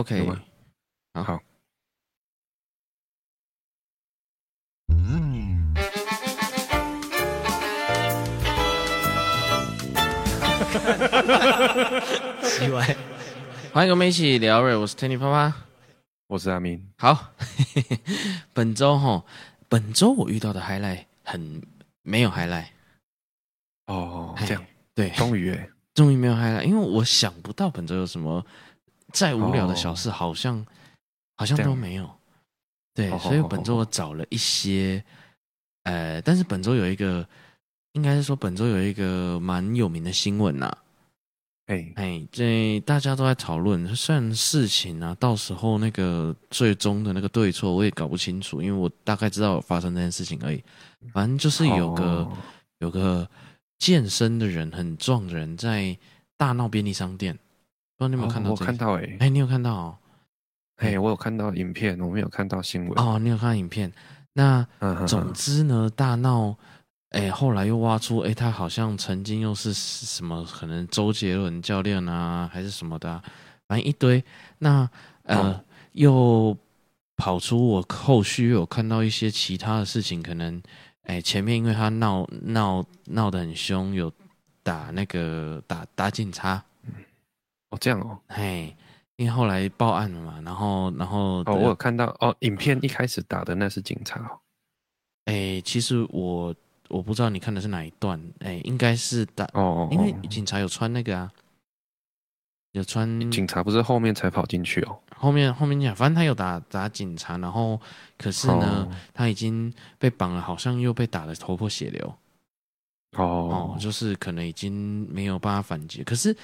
OK，好好。嗯。奇怪，欢迎跟我们一起聊瑞，我是 Tanny 啪啪，我是阿明。好，本周哈，本周我遇到的 highlight 很没有 highlight。哦，这样，对，终于哎，终于没有 highlight，因为我想不到本周有什么。再无聊的小事，好像、哦、好像都没有。对，所以本周我找了一些，呃，但是本周有一个，应该是说本周有一个蛮有名的新闻呐。哎哎，这大家都在讨论，虽然事情啊，到时候那个最终的那个对错我也搞不清楚，因为我大概知道有发生这件事情而已。反正就是有个、哦、有个健身的人，很壮的人，在大闹便利商店。不知道你有没有看到、哦？我看到哎、欸，哎、欸，你有看到、哦？哎、欸，我有看到影片，我没有看到新闻。哦，你有看到影片？那总之呢，大闹，哎、欸，后来又挖出，哎、欸，他好像曾经又是什么，可能周杰伦教练啊，还是什么的、啊，反正一堆。那呃、哦，又跑出我后续又有看到一些其他的事情，可能，哎、欸，前面因为他闹闹闹得很凶，有打那个打打警察。哦，这样哦，嘿，因为后来报案了嘛，然后，然后，哦，我有看到，哦，影片一开始打的那是警察哦，哎，其实我我不知道你看的是哪一段，哎，应该是打，哦，因为警察有穿那个啊，有穿，警察不是后面才跑进去哦，后面后面讲，反正他有打打警察，然后可是呢，哦，他已经被绑了，好像又被打的头破血流，哦，哦，就是可能已经没有办法反击，可是。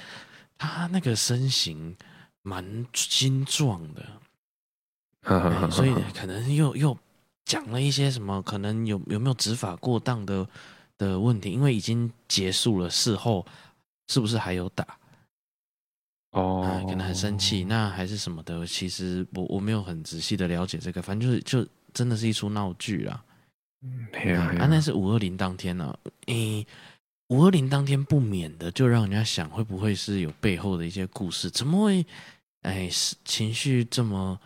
他那个身形蛮精壮的，欸，所以可能又又讲了一些什么，可能有有没有执法过当的的问题？因为已经结束了，事后是不是还有打？哦，啊，可能很生气，那还是什么的？其实我我没有很仔细的了解这个，反正就是就真的是一出闹剧啦。嗯，啊，那是五二零当天呢，啊，诶，欸。五二零当天不免的就让人家想，会不会是有背后的一些故事？怎么会，哎，情绪这么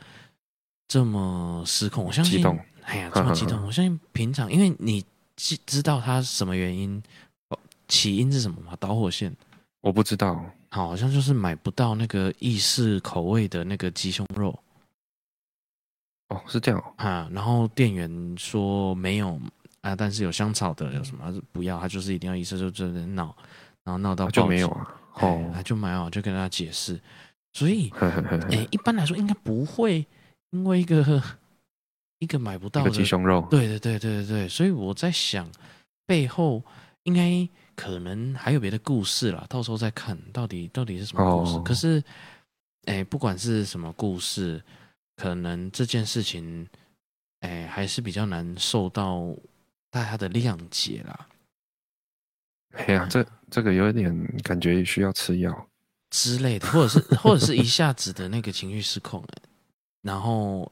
这么失控？我相信，哎呀，这么激动！呵呵，我相信平常，因为你知知道他什么原因，起因是什么吗？导火线？我不知道，好像就是买不到那个意式口味的那个鸡胸肉。哦，是这样啊。然后店员说没有。啊！但是有香草的有什么？不要，他就是一定要医生就真的闹，然后闹到就没有啊。哦，他就没有，就跟他解释。所以，哎、欸，一般来说应该不会因为一个一个买不到的鸡胸肉。对对对对对对。所以我在想，背后应该可能还有别的故事啦。到时候再看到底到底是什么故事。哦、可是，哎、欸，不管是什么故事，可能这件事情，哎、欸，还是比较难受到。大家的谅解啦，哎呀，这这个有一点感觉需要吃药之类的，或者是 或者是一下子的那个情绪失控，然后，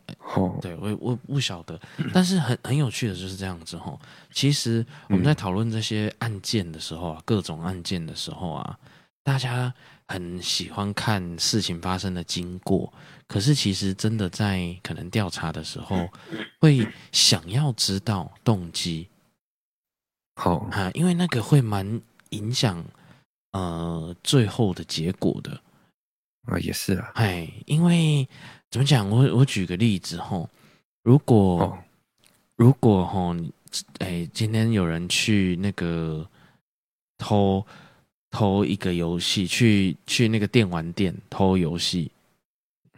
对我我不晓得，但是很很有趣的就是这样子哈。其实我们在讨论这些案件的时候啊，各种案件的时候啊，大家很喜欢看事情发生的经过。可是，其实真的在可能调查的时候，会想要知道动机。好啊，因为那个会蛮影响呃最后的结果的。啊，也是啊。哎，因为怎么讲？我我举个例子哈，如果、哦、如果哈，哎，今天有人去那个偷偷一个游戏，去去那个电玩店偷游戏。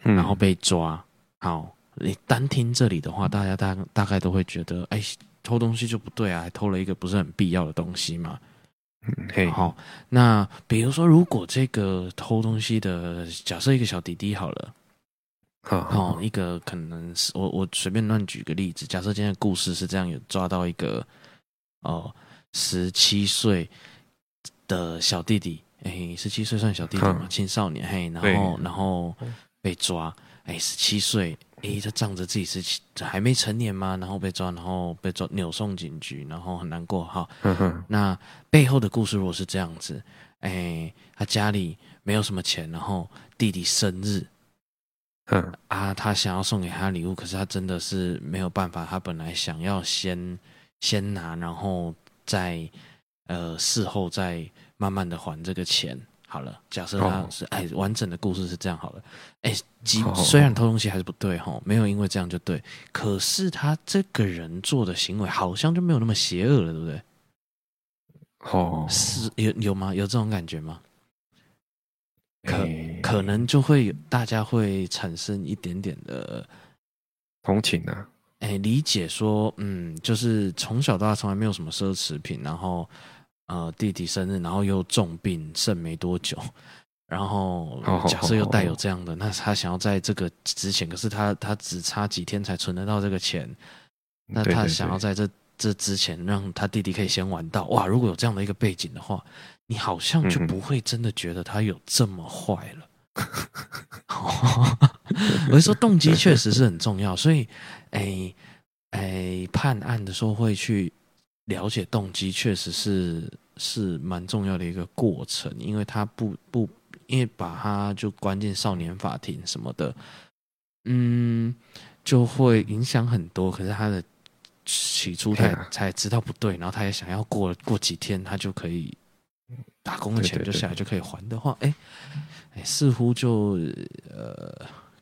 然后被抓，好，你单听这里的话，大家大大概都会觉得，哎，偷东西就不对啊，还偷了一个不是很必要的东西嘛。嗯，好，那比如说，如果这个偷东西的，假设一个小弟弟好了，好，好，一个可能是我我随便乱举个例子，假设今天的故事是这样，有抓到一个哦十七岁的小弟弟，哎，十七岁算小弟弟嘛，青少年，嘿，然后然后。被抓，哎，十七岁，哎，他仗着自己是还没成年嘛，然后被抓，然后被抓，扭送警局，然后很难过哈。那背后的故事如果是这样子，哎，他家里没有什么钱，然后弟弟生日，嗯啊，他想要送给他礼物，可是他真的是没有办法。他本来想要先先拿，然后再呃事后再慢慢的还这个钱。好了，假设他是哎、哦，完整的故事是这样好了。哎，即虽然偷东西还是不对哈，没有因为这样就对，可是他这个人做的行为好像就没有那么邪恶了，对不对？哦，是有有吗？有这种感觉吗？可可能就会有大家会产生一点点的同情啊，哎，理解说，嗯，就是从小到大从来没有什么奢侈品，然后呃弟弟生日，然后又重病剩没多久，然后假设又带有这样的，那他想要在这个之前，可是他他只差几天才存得到这个钱，那他想要在这这之前让他弟弟可以先玩到，哇，如果有这样的一个背景的话。你好像就不会真的觉得他有这么坏了。我是说动机确实是很重要，所以，哎哎，判案的时候会去了解动机，确实是是蛮重要的一个过程，因为他不不，因为把他就关进少年法庭什么的，嗯，就会影响很多。可是他的起初他才知道不对，然后他也想要过过几天，他就可以。打工的钱就下来就可以还的话，哎，哎，似乎就呃，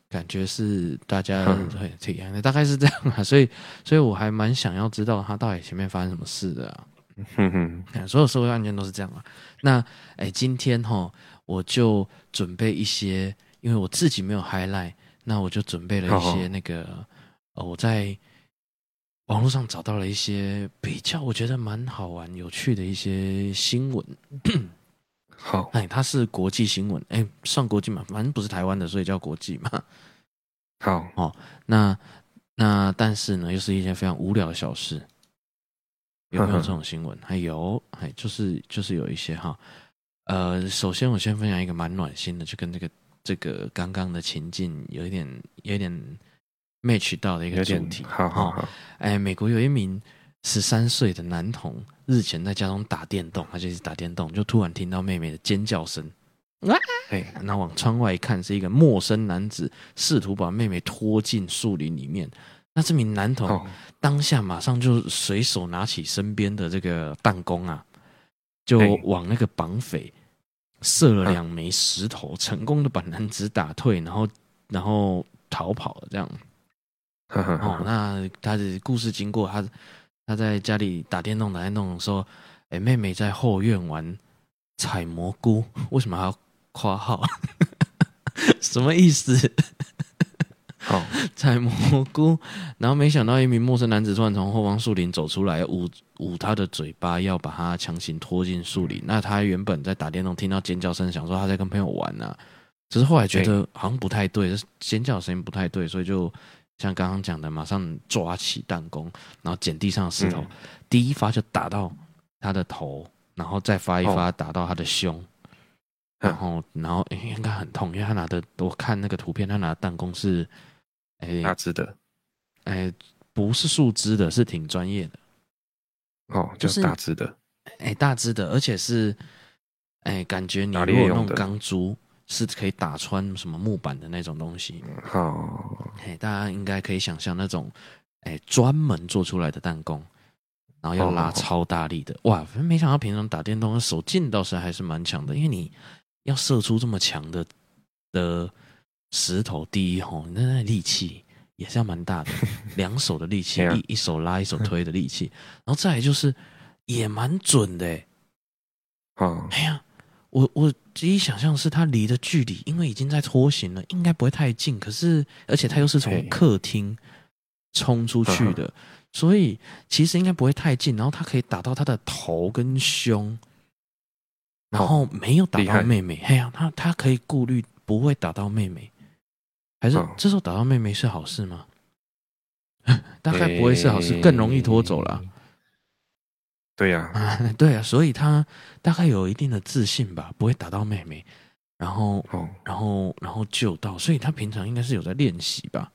感觉是大家很体验的，大概是这样啊。所以，所以我还蛮想要知道他到底前面发生什么事的啊。哼哼，所有社会案件都是这样啊。那哎，今天哈，我就准备一些，因为我自己没有 highlight，那我就准备了一些那个，呃，我在。网络上找到了一些比较，我觉得蛮好玩、有趣的一些新闻。好，哎，它是国际新闻，哎，算国际嘛，反正不是台湾的，所以叫国际嘛。好哦，那那但是呢，又是一件非常无聊的小事。有没有这种新闻？还有，哎，就是就是有一些哈。呃，首先我先分享一个蛮暖心的，就跟这个这个刚刚的情境有一点有一点。match 到的一个主题，好好好。哎，美国有一名十三岁的男童，日前在家中打电动，他就是打电动，就突然听到妹妹的尖叫声，啊！哎，那往窗外一看，是一个陌生男子试图把妹妹拖进树林里面。那这名男童当下马上就随手拿起身边的这个弹弓啊，就往那个绑匪射了两枚石头，成功的把男子打退，然后然后逃跑了，这样。哦，那他的故事经过，他他在家里打电动打电动的时候，哎，妹妹在后院玩采蘑菇，为什么还要括号？什么意思？好，采蘑菇，然后没想到一名陌生男子突然从后方树林走出来，捂捂他的嘴巴，要把他强行拖进树林。那他原本在打电动，听到尖叫声，想说他在跟朋友玩呢、啊，只是后来觉得好像不太对，尖叫声音不太对，所以就。像刚刚讲的，马上抓起弹弓，然后捡地上的石头，嗯、第一发就打到他的头，然后再发一发打到他的胸，哦、然后然后应该很痛，因为他拿的，我看那个图片，他拿的弹弓是，哎，大支的，哎，不是树枝的，是挺专业的，哦，就是大支的，哎，大支的，而且是，哎，感觉你如果用钢珠。是可以打穿什么木板的那种东西。好，嘿，大家应该可以想象那种，哎，专门做出来的弹弓，然后要拉超大力的。哇，没想到平常打电动手劲倒是还是蛮强的，因为你要射出这么强的的石头，第一吼，那那力气也是要蛮大的，两手的力气，一一手拉一手推的力气，然后再来就是也蛮准的，哎，哦，哎呀。我我第一想象是他离的距离，因为已经在拖行了，应该不会太近。可是，而且他又是从客厅冲出去的，所以其实应该不会太近。然后他可以打到他的头跟胸，然后没有打到妹妹。哎呀，他他可以顾虑不会打到妹妹，还是这时候打到妹妹是好事吗？大概不会是好事，更容易拖走了。对呀、啊啊，对啊，所以他大概有一定的自信吧，不会打到妹妹，然后，哦、然后，然后救到，所以他平常应该是有在练习吧。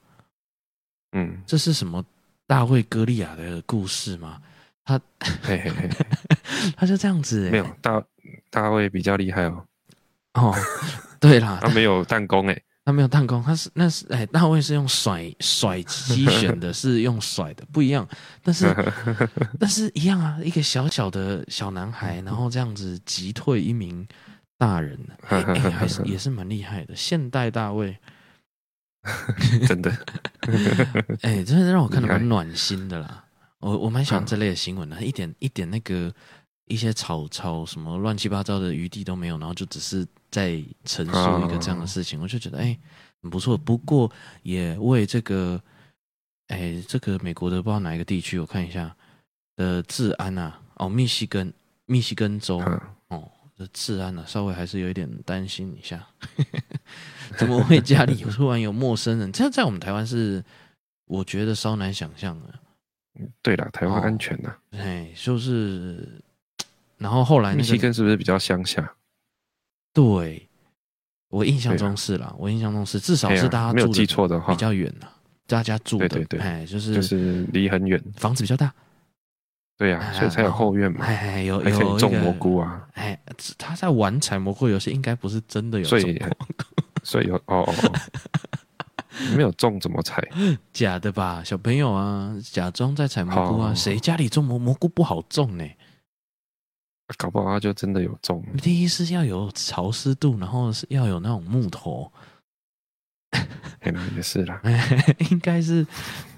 嗯，这是什么大卫歌利亚的故事吗？他，嘿嘿嘿，他就这样子，没有大大卫比较厉害哦。哦，对啦，他没有弹弓诶。他没有弹弓，他是那是哎，大卫是用甩甩机旋的，是用甩的，不一样。但是 但是一样啊，一个小小的小男孩，然后这样子击退一名大人，哎哎，还是也是蛮厉害的。现代大卫，真的，哎，真的让我看得蛮暖心的啦。我我蛮喜欢这类的新闻的，一点一点那个。一些吵吵什么乱七八糟的余地都没有，然后就只是在陈述一个这样的事情，我就觉得哎，很不错。不过也为这个哎，这个美国的不知道哪一个地区，我看一下的治安啊，哦，密西根密西根州哦的治安啊，稍微还是有一点担心一下。怎么会家里突然有陌生人？这在我们台湾是我觉得稍难想象的。对了，台湾安全的，哎，就是。然后后来、那个，密西根是不是比较乡下？对，我印象中是啦，啊、我印象中是，至少是大家住的、啊、没有记错的话。比较远了，大家住的对对对，哎，就是就是离很远，房子比较大，对呀、啊，所以才有后院嘛，哎，有有，种蘑菇啊，哎，他在玩采蘑菇游戏，应该不是真的有种，所以 所以有哦哦，没有种怎么采？假的吧，小朋友啊，假装在采蘑菇啊，谁家里种蘑蘑菇不好种呢？搞不好他就真的有中。第一是要有潮湿度，然后是要有那种木头。也是啦，应该是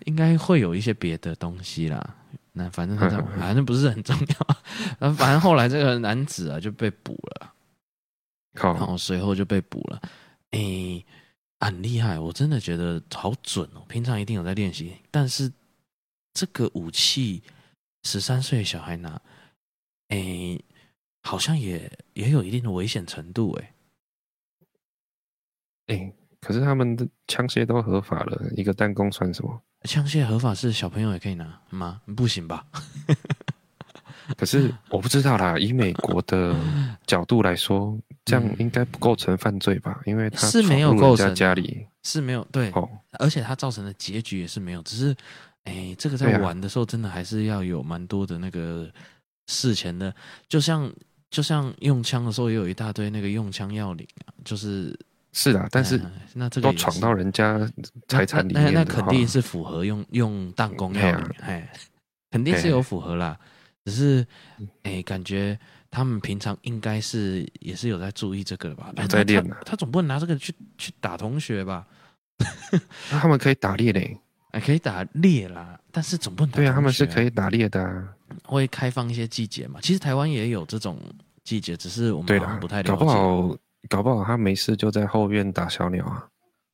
应该会有一些别的东西啦。那反正 反正不是很重要。反正后来这个男子啊就被捕了，然后随后就被捕了。诶、欸，很厉害，我真的觉得好准哦。平常一定有在练习，但是这个武器，十三岁小孩拿。哎、欸，好像也也有一定的危险程度哎。可是他们的枪械都合法了，一个弹弓算什么？枪械合法是小朋友也可以拿吗？不行吧？可是我不知道啦。以美国的角度来说，这样应该不构成犯罪吧？因为他是没有构成家里是没有对，哦、而且他造成的结局也是没有。只是哎、欸，这个在玩的时候，真的还是要有蛮多的那个。事前的，就像就像用枪的时候，也有一大堆那个用枪要领啊，就是是的，但是、呃、那这个都闯到人家财产里面那，那，那肯定是符合用用弹弓要领，哎，肯定是有符合啦。只是哎、欸，感觉他们平常应该是也是有在注意这个的吧？在练他，他总不能拿这个去去打同学吧？那他们可以打猎嘞。哎可以打猎啦，但是总不能打。对啊，他们是可以打猎的啊。会开放一些季节嘛？其实台湾也有这种季节，只是我们好像不太了解。搞不好，搞不好他没事就在后院打小鸟啊。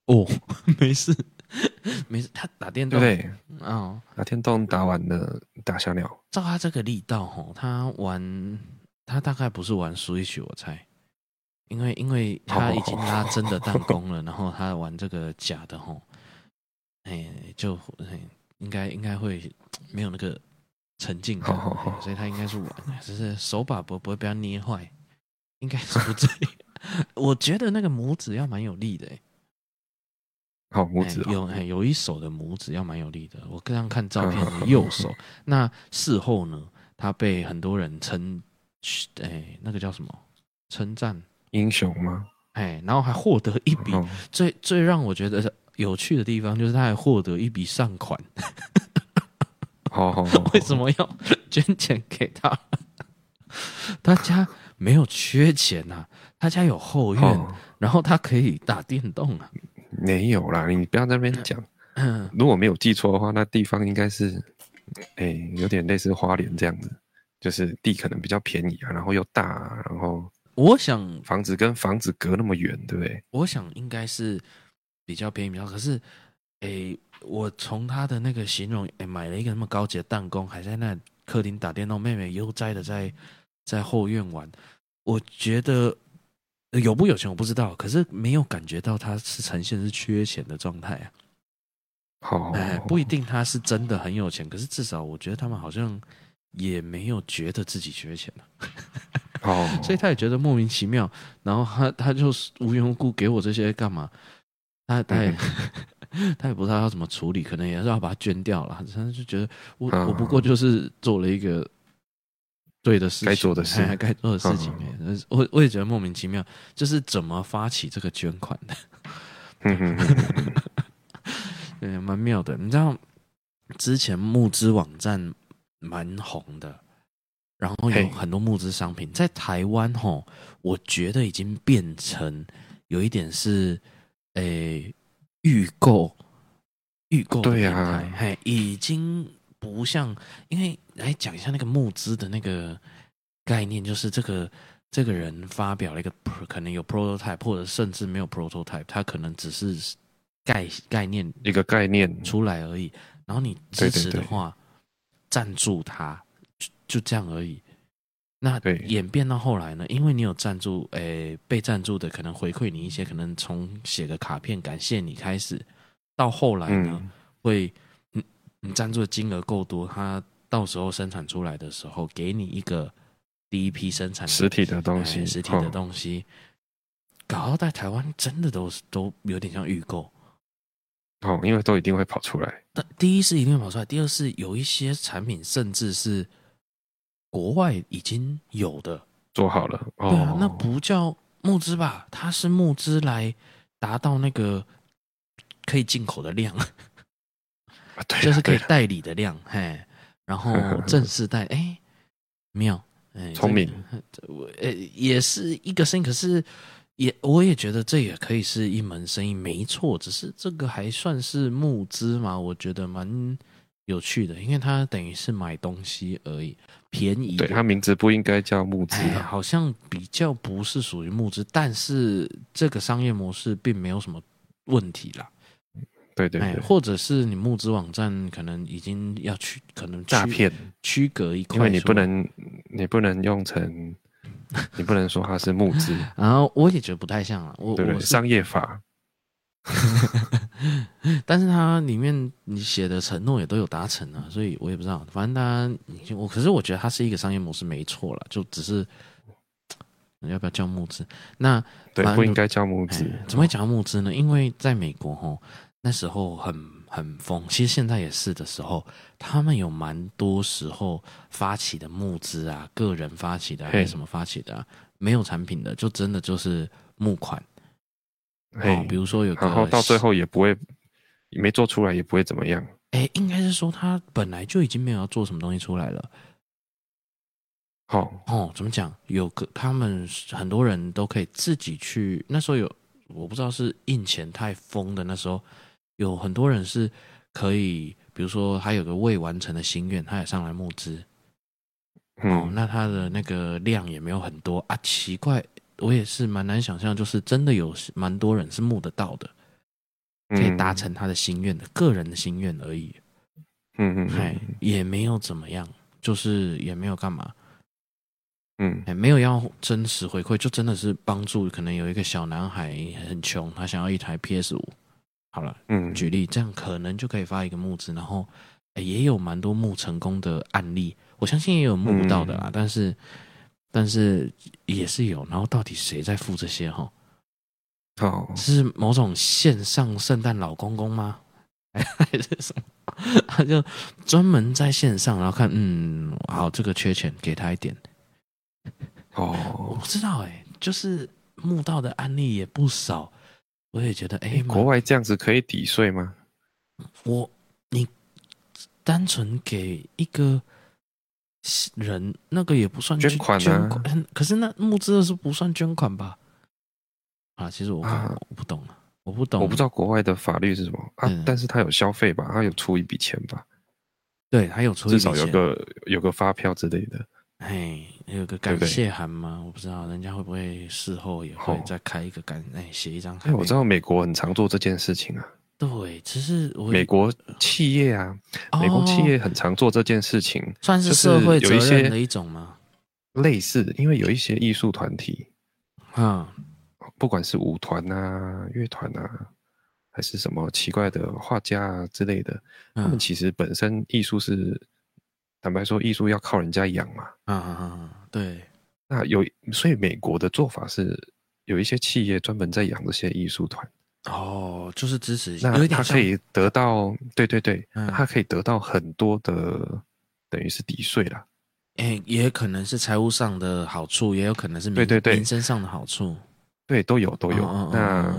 哦，没事，没事，他打电动。对，哦，打电动打完了打小鸟。照他这个力道吼，他玩他大概不是玩 Switch，我猜，因为因为他已经拉真的弹弓了，然后他玩这个假的吼。哎，就应该应该会没有那个沉浸感，所以他应该是玩，只是手把不不会被他捏坏，应该是不至于。我觉得那个拇指要蛮有力的，哎，好拇指有有一手的拇指要蛮有力的。我刚刚看照片的右手，那事后呢，他被很多人称，哎，那个叫什么？称赞英雄吗？哎，然后还获得一笔最最让我觉得。有趣的地方就是他还获得一笔善款，好好，为什么要捐钱给他？他家没有缺钱呐、啊，他家有后院，哦、然后他可以打电动啊。没有啦，你不要在那边讲。嗯，如果没有记错的话，那地方应该是，哎、欸，有点类似花莲这样子，就是地可能比较便宜啊，然后又大、啊，然后我想房子跟房子隔那么远，对不对？我想应该是。比较便宜，比较可是，诶，我从他的那个形容，诶，买了一个那么高级的弹弓，还在那客厅打电动，妹妹悠哉的在在后院玩，我觉得有不有钱我不知道，可是没有感觉到他是呈现是缺钱的状态啊。好，哎，不一定他是真的很有钱，可是至少我觉得他们好像也没有觉得自己缺钱哦，所以他也觉得莫名其妙，然后他他就无缘无故给我这些干嘛？他他也 他也不知道要怎么处理，可能也是要把它捐掉了。他就觉得我我不过就是做了一个对的事情，该做的事，该做的事情。我我也觉得莫名其妙，就是怎么发起这个捐款的？嗯 蛮妙的。你知道之前募资网站蛮红的，然后有很多募资商品在台湾吼，我觉得已经变成有一点是诶预购预购对呀，嘿，已经不像，因为来讲一下那个募资的那个概念，就是这个。这个人发表了一个可能有 prototype，或者甚至没有 prototype，他可能只是概概念一个概念出来而已。然后你支持的话，赞助他就就这样而已。那演变到后来呢？因为你有赞助，诶，被赞助的可能回馈你一些，可能从写个卡片感谢你开始，到后来呢，嗯、会你你赞助的金额够多，他到时候生产出来的时候，给你一个。第一批生产实体的东西，实体的东西，搞到在台湾真的都是都有点像预购哦，因为都一定会跑出来。但第一是一定会跑出来，第二是有一些产品甚至是国外已经有的做好了。哦、对啊，那不叫募资吧？它是募资来达到那个可以进口的量，啊、对、啊，就是可以代理的量。嘿，然后正式代，哎，妙。哎，聪明，我呃也是一个生意，可是也我也觉得这也可以是一门生意，没错。只是这个还算是募资嘛？我觉得蛮有趣的，因为它等于是买东西而已，便宜。对，它名字不应该叫募资，哎，好像比较不是属于募资，但是这个商业模式并没有什么问题啦。对对，对，或者是你募资网站可能已经要去，可能诈骗区隔一块，因为你不能，你不能用成，你不能说它是募资。然后我也觉得不太像啊，我对，对，我商业法，但是它里面你写的承诺也都有达成啊，所以我也不知道，反正它我可是我觉得它是一个商业模式没错了，就只是 要不要叫募资？那对不应该叫募资，怎么会讲募资呢？因为在美国吼。那时候很很疯，其实现在也是的时候，他们有蛮多时候发起的募资啊，个人发起的还是什么发起的啊，没有产品的，就真的就是募款。哦，比如说有个，然后到最后也不会没做出来，也不会怎么样。哎，应该是说他本来就已经没有要做什么东西出来了。好哦，怎么讲？有个他们很多人都可以自己去，那时候有我不知道是印钱太疯的那时候。有很多人是可以，比如说他有个未完成的心愿，他也上来募资。嗯、哦，那他的那个量也没有很多啊，奇怪，我也是蛮难想象，就是真的有蛮多人是募得到的，可以达成他的心愿的、嗯、个人的心愿而已。嗯嗯，哎，也没有怎么样，就是也没有干嘛。嗯，哎，没有要真实回馈，就真的是帮助。可能有一个小男孩很穷，他想要一台 PS 五。好了，嗯，举例这样可能就可以发一个募资，然后也有蛮多募成功的案例，我相信也有募不到的啦，嗯、但是但是也是有，然后到底谁在付这些哈？哦，是某种线上圣诞老公公吗？还是什么？他就专门在线上，然后看，嗯，好，这个缺钱，给他一点。哦，我不知道哎、欸，就是墓道的案例也不少。我也觉得，哎、欸，国外这样子可以抵税吗？我，你单纯给一个人，那个也不算捐款啊。捐款，可是那募资的是不算捐款吧？啊，其实我、啊、我不懂，我不懂，我不知道国外的法律是什么啊。嗯、但是他有消费吧？他有出一笔钱吧？对，他有出至少有个有个发票之类的。哎，有个感谢函吗？对对，我不知道，人家会不会事后也会再开一个感，哎、哦，写一张。哎，我知道美国很常做这件事情啊。对，其实我美国企业啊，哦、美国企业很常做这件事情，算是社会责任的一种吗？类似，因为有一些艺术团体啊，不管是舞团啊、乐团啊，还是什么奇怪的画家啊之类的，嗯、他们其实本身艺术是。坦白说，艺术要靠人家养嘛。啊啊啊！对，那有，所以美国的做法是，有一些企业专门在养这些艺术团。哦，就是支持。那他可以得到，对对对，嗯、他可以得到很多的，等于是抵税啦。哎，也可能是财务上的好处，也有可能是民对对对民生上的好处。对，都有都有。嗯、那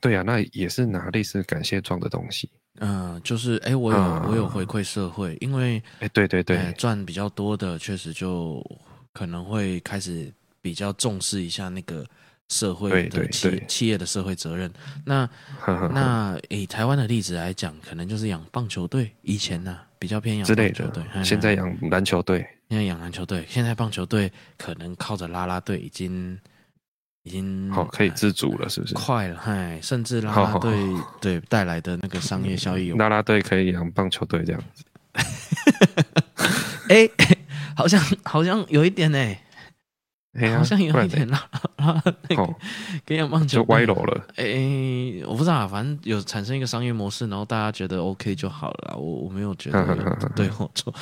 对啊，那也是拿类似感谢状的东西。嗯，就是哎，我有、嗯、我有回馈社会，因为哎，对对对，赚比较多的确实就可能会开始比较重视一下那个社会的企企业的社会责任。那 那以台湾的例子来讲，可能就是养棒球队，以前呢、啊、比较偏养棒球队，现在养篮球队，现在养篮球队，现在棒球队可能靠着拉拉队已经。已经好可以自主了，是不是？快了，嗨，甚至啦啦队对带来的那个商业效益，啦啦队可以养棒球队这样子。哎、欸，好像好像有一点呢、欸，好像有一点啦，啦那个可以养棒球就歪楼了。哎、欸，我不知道，反正有产生一个商业模式，然后大家觉得 OK 就好了。我我没有觉得对或错，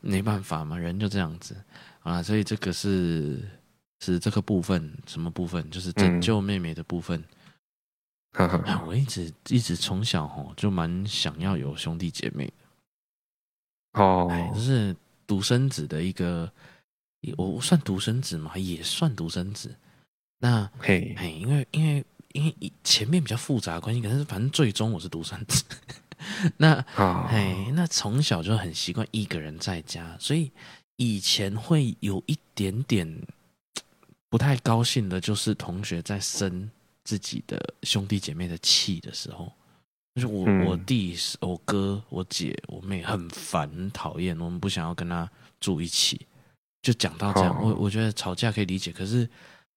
没办法嘛，人就这样子啊，所以这个是。是这个部分，什么部分？就是拯救妹妹的部分。我一直一直从小吼就蛮想要有兄弟姐妹的。哦，就是独生子的一个，我算独生子嘛，也算独生子。那嘿，嘿，因为因为因为前面比较复杂的关系，可是反正最终我是独生子。那哎、哦，那从小就很习惯一个人在家，所以以前会有一点点。不太高兴的就是同学在生自己的兄弟姐妹的气的时候，就是我我弟、我哥、我姐、我妹很烦、很讨厌，我们不想要跟他住一起。就讲到这样，我我觉得吵架可以理解，可是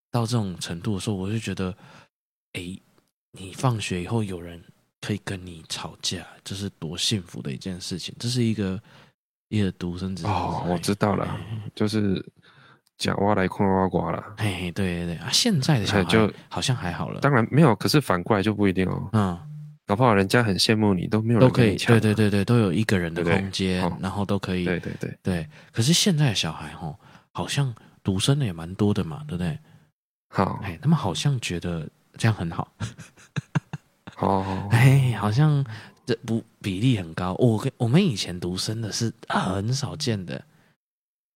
到这种程度的时候，我就觉得，哎，你放学以后有人可以跟你吵架，这是多幸福的一件事情。这是一个一个独生子哦，我知道了，就是。讲挖来矿挖瓜了，嘿，对对对啊！现在的小孩就好像还好了，当然没有，可是反过来就不一定哦。嗯，搞不好人家很羡慕你，都没有都可以，对对对对，都有一个人的空间，对对然后都可以，对对对对。可是现在的小孩哦，好像独生的也蛮多的嘛，对不对？好，哎，他们好像觉得这样很好。哦，哎，好像这不比例很高。我跟我们以前独生的是很少见的。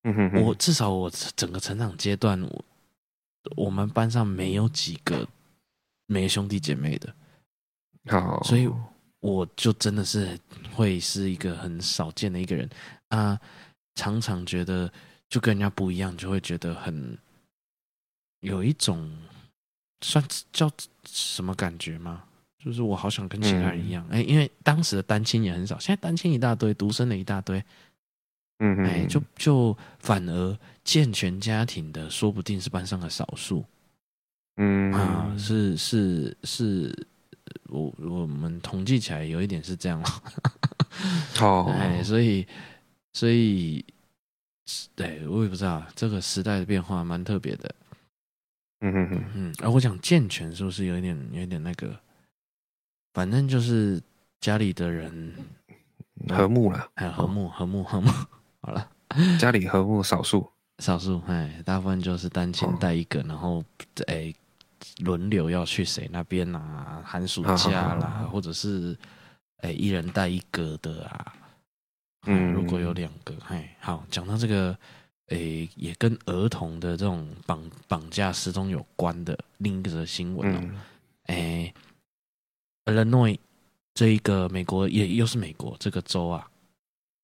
嗯哼，哼，我至少我整个成长阶段，我我们班上没有几个没兄弟姐妹的，好，所以我就真的是会是一个很少见的一个人。啊，常常觉得就跟人家不一样，就会觉得很有一种算叫什么感觉吗？就是我好想跟其他人一样，哎、嗯，因为当时的单亲也很少，现在单亲一大堆，独生的一大堆。嗯，哎，就就反而健全家庭的，说不定是班上的少数。嗯啊，是是是，我我们统计起来有一点是这样。哦，哎，所以所以，对我也不知道这个时代的变化蛮特别的。嗯哼哼，嗯，而我讲健全是不是有一点有一点那个？反正就是家里的人和睦了，哎，和睦和睦和睦。好了，家里和睦少数，少数哎，大部分就是单亲带一个，哦、然后哎轮流要去谁那边啊？寒暑假啦，哦、或者是哎一人带一个的啊。嗯，如果有两个，哎，好，讲到这个，哎，也跟儿童的这种绑绑架失踪有关的另一个新闻哦，哎，Illinois 这一个美国也又是美国这个州啊。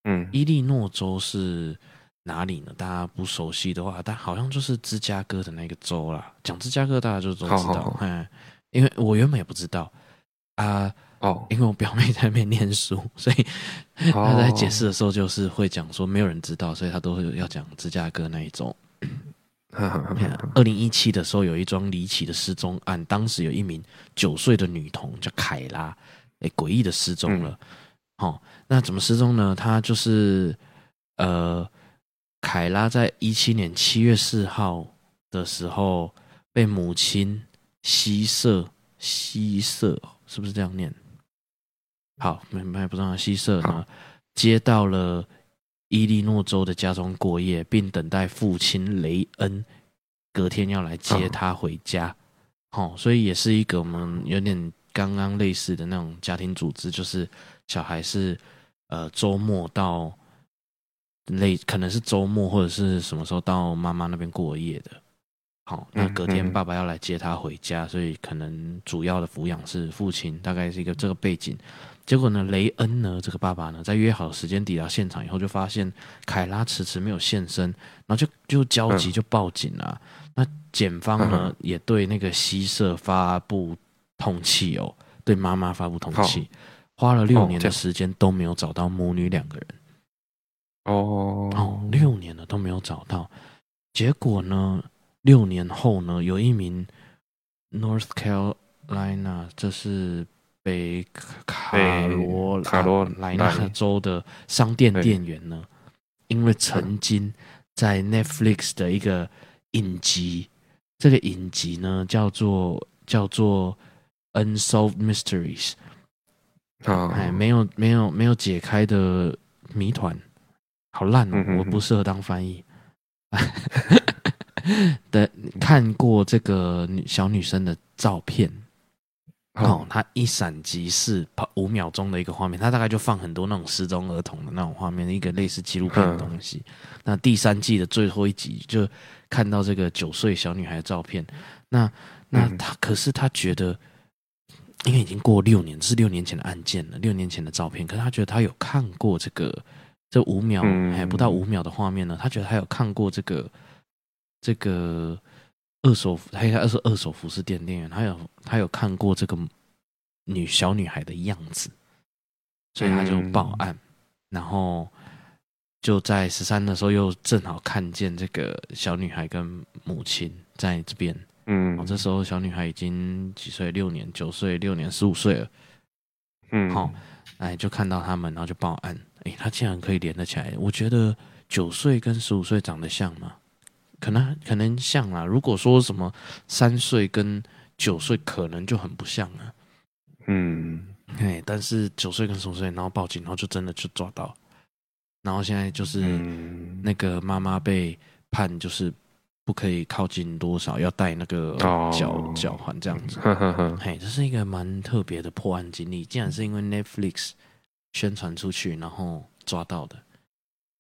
嗯，伊利诺州是哪里呢？大家不熟悉的话，但好像就是芝加哥的那个州啦。讲芝加哥，大家就都知道。嗯，因为我原本也不知道啊。哦，因为我表妹在那边念书，所以 她在解释的时候就是会讲说没有人知道，所以她都会要讲芝加哥那一种。二零一七的时候，有一桩离奇的失踪案，当时有一名九岁的女童叫凯拉，哎，诡异的失踪了。嗯哦，那怎么失踪呢？他就是，呃，凯拉在一七年七月四号的时候被母亲希瑟希瑟，是不是这样念？好，明白不知道希瑟呢，接到了伊利诺州的家中过夜，并等待父亲雷恩隔天要来接他回家。哦，所以也是一个我们有点刚刚类似的那种家庭组织，就是。小孩是呃周末到累，可能是周末或者是什么时候到妈妈那边过夜的。好，那隔天爸爸要来接他回家，所以可能主要的抚养是父亲，大概是一个这个背景。结果呢，雷恩呢，这个爸爸呢，在约好时间抵达现场以后，就发现凯拉迟迟没有现身，然后就就焦急，就报警了。嗯、那检方呢，嗯、也对那个西社发布通气哦，对妈妈发布通缉，哦、花了六年的时间都没有找到母女两个人。哦哦，六年了都没有找到。结果呢，六年后呢，有一名 North Carolina，这是。北卡罗卡罗来纳州的商店店员呢，因为曾经在 Netflix 的一个影集，这个影集呢叫做叫做 Unsolved Mysteries，哎，没有没有没有解开的谜团，好烂哦，我不适合当翻译。的看过这个女小女生的照片。哦，她一闪即逝，跑五秒钟的一个画面，她大概就放很多那种失踪儿童的那种画面，一个类似纪录片的东西。那第三季的最后一集就看到这个九岁小女孩的照片。那那她可是她觉得，因为已经过六年，是六年前的案件了，六年前的照片。可是他觉得他有看过这个这五秒还不到五秒的画面呢，他觉得他有看过这个这个。二手，他他是二手服饰店店员，他有他有看过这个女小女孩的样子，所以他就报案，嗯、然后就在十三的时候又正好看见这个小女孩跟母亲在这边，嗯，这时候小女孩已经几岁？六年、九岁、六年、十五岁了，嗯，好，哎，就看到他们，然后就报案，哎，他竟然可以连得起来，我觉得九岁跟十五岁长得像吗？可能可能像啦，如果说什么三岁跟九岁，可能就很不像啊。嗯，哎，但是九岁跟十五岁，然后报警，然后就真的就抓到，然后现在就是那个妈妈被判就是不可以靠近多少，要戴那个脚脚环这样子。嘿，这是一个蛮特别的破案经历，竟然是因为 Netflix 宣传出去，然后抓到的。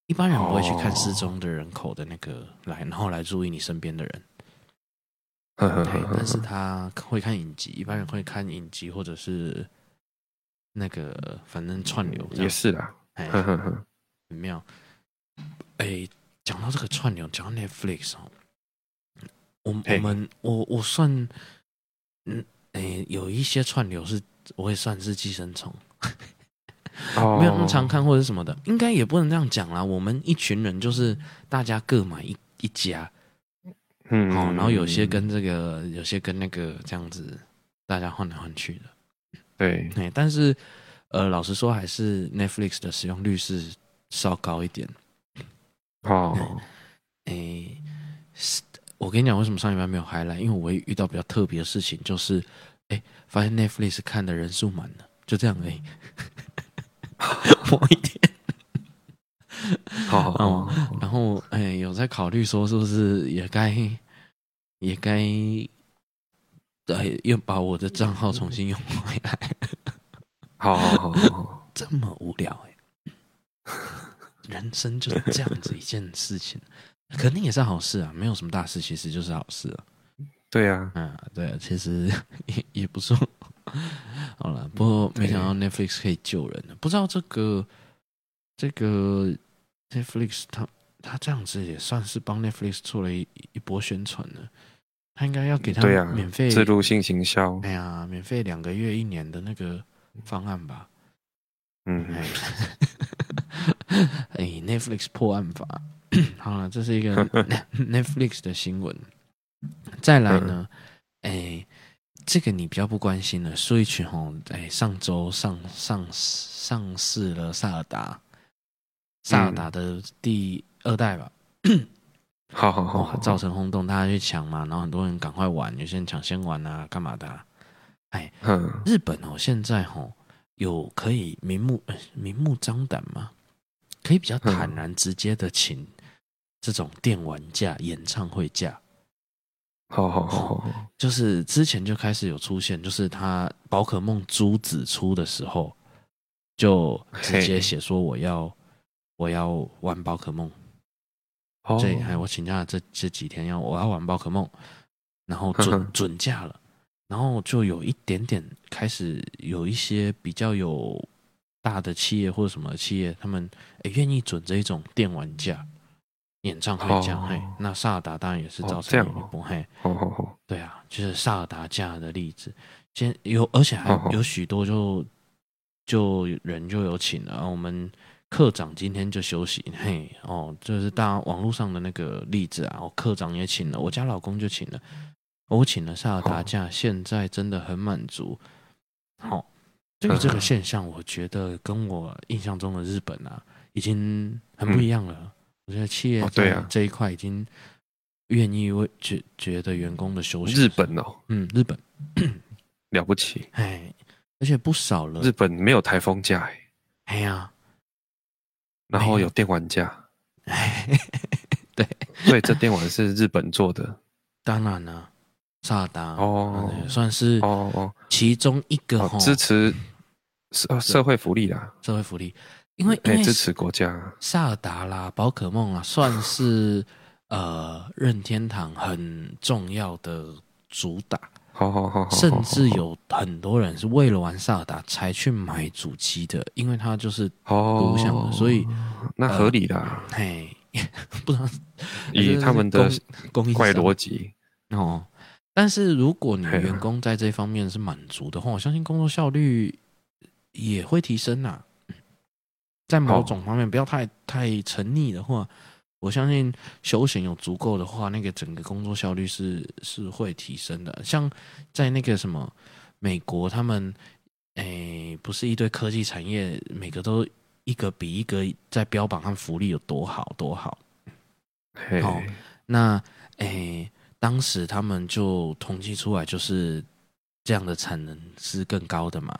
一般人不会去看失踪的人口的那个来，然后来注意你身边的人。对，但是他会看影集，一般人会看影集或者是那个反正串流也是啦。哎，很妙。哎，讲到这个串流，讲到 Netflix 哦，我我们我我算嗯哎，有一些串流是我也算是寄生虫。没有那么常看或者什么的，应该也不能这样讲啦。我们一群人就是大家各买一一家，嗯，好，然后有些跟这个，有些跟那个这样子，大家换来换去的。对，哎，但是呃，老实说，还是 Netflix 的使用率是稍高一点。哦，哎，我跟你讲，为什么上礼拜没有 highlight？因为我也遇到比较特别的事情，就是哎，发现 Netflix 看的人数满了，就这样而已。摸一点，好，好，好，然后哎，有在考虑说是不是也该也该，对，又把我的账号重新用回来。好好好好，这么无聊哎，人生就是这样子一件事情，肯定也是好事啊，没有什么大事，其实就是好事啊。对啊，嗯，对啊，其实 也也不错。好了，不过没想到 Netflix 可以救人呢。不知道这个这个 Netflix，他他这样子也算是帮 Netflix 做了一一波宣传呢。他应该要给他免费自录性行销。哎呀，免费两个月、一年的那个方案吧。嗯，哎，Netflix 破案法。好了，这是一个 Netflix 的新闻。再来呢，哎。这个你比较不关心了，Switch 吼，哎，上周上上上市了萨尔达，萨尔达的第二代吧，好好好，造成轰动，大家去抢嘛，然后很多人赶快玩，有些人抢先玩啊，干嘛的、啊？哎，日本哦，现在吼有可以明目明目张胆吗，可以比较坦然直接的请这种电玩价、演唱会价。好好好，就是之前就开始有出现，就是他宝可梦朱子出的时候，就直接写说我要我要玩宝可梦，哦，这还我请假这这几天要我要玩宝可梦，然后准准假了，然后就有一点点开始有一些比较有大的企业或者什么企业，他们诶愿意准这一种电玩假。演唱会这样，嘿，那萨尔达当然也是造成一波，嘿，对啊，就是萨尔达这样的例子，今有而且还有许多就就人就有请了，我们课长今天就休息，嘿，哦，就是大家网络上的那个例子啊，我课长也请了，我家老公就请了，我请了萨尔达假，现在真的很满足，好，这个这个现象，我觉得跟我印象中的日本啊，已经很不一样了。我觉得企业对啊。这一块已经愿意为觉觉得员工的休息。日本哦，嗯，日本。了不起，哎，而且不少了。日本没有台风假，哎。呀，然后有电玩假，哎，对，所以这电玩是日本做的。当然了，萨尔达哦，算是哦哦。其中一个支持社社会福利啦，社会福利。因为因为支持国家，萨尔达啦，宝可梦啊，算是 呃任天堂很重要的主打。好好好，甚至有很多人是为了玩萨尔达才去买主机的，因为它就是独享的，所以那合理的。嘿，不知道以他们的怪逻辑哦。但是如果你员工在这方面是满足的话，我相信工作效率也会提升呐。在某种方面不要太太沉溺的话，我相信休闲有足够的话，那个整个工作效率是是会提升的。像在那个什么美国，他们诶不是一堆科技产业，每个都一个比一个在标榜他们福利有多好多好。好，那诶当时他们就统计出来，就是这样的产能是更高的嘛。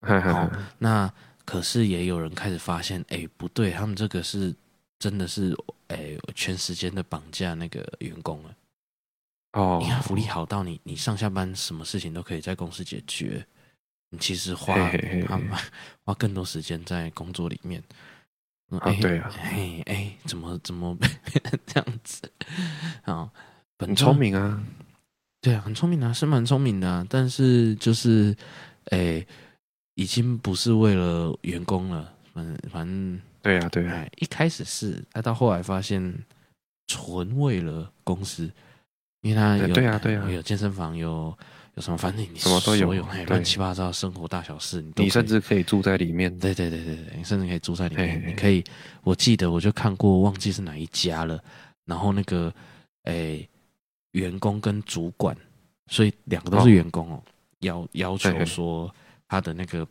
好，那。可是也有人开始发现，哎，不对，他们这个是真的是，哎，全时间的绑架那个员工了。哦，你看福利好到你，你上下班什么事情都可以在公司解决，你其实花花 花更多时间在工作里面。啊，对啊，哎哎，怎么怎么 这样子？啊，很聪明啊，对啊，很聪明啊，是蛮聪明的啊，但是就是，哎。已经不是为了员工了，反反正对呀对呀，一开始是，到后来发现纯为了公司，因为他有对呀对呀，有健身房，有有什么，反正你什么都有，乱七八糟生活大小事，你你甚至可以住在里面，对对对对对，你甚至可以住在里面，你可以，我记得我就看过，忘记是哪一家了，然后那个诶员工跟主管，所以两个都是员工哦，要要求说。他的那个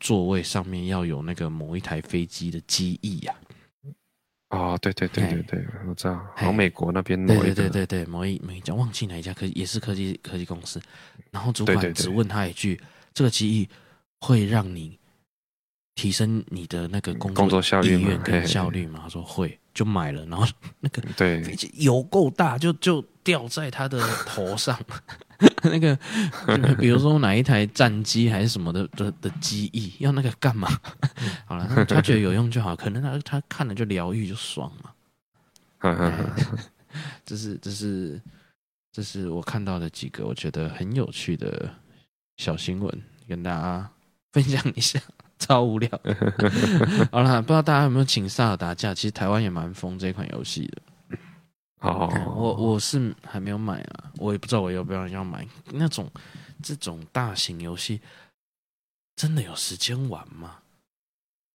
座位上面要有那个某一台飞机的机翼呀。哦，对对对对对，我知道，好像美国那边对对对对对，某一某一家忘记哪一家科也是科技科技公司，然后主管只问他一句：“这个机翼会让你提升你的那个工作效率跟效率吗？”他说会，就买了，然后那个对飞机有够大，就就掉在他的头上。那个，比如说哪一台战机还是什么的的的机翼，要那个干嘛？好了，他觉得有用就好，可能他他看了就疗愈就爽嘛。这是这是这是我看到的几个我觉得很有趣的小新闻，跟大家分享一下，超无聊。好了，不知道大家有没有请萨尔达假？其实台湾也蛮疯这款游戏的。哦、oh. 嗯，我我是还没有买啊，我也不知道我要不要要买那种这种大型游戏，真的有时间玩吗？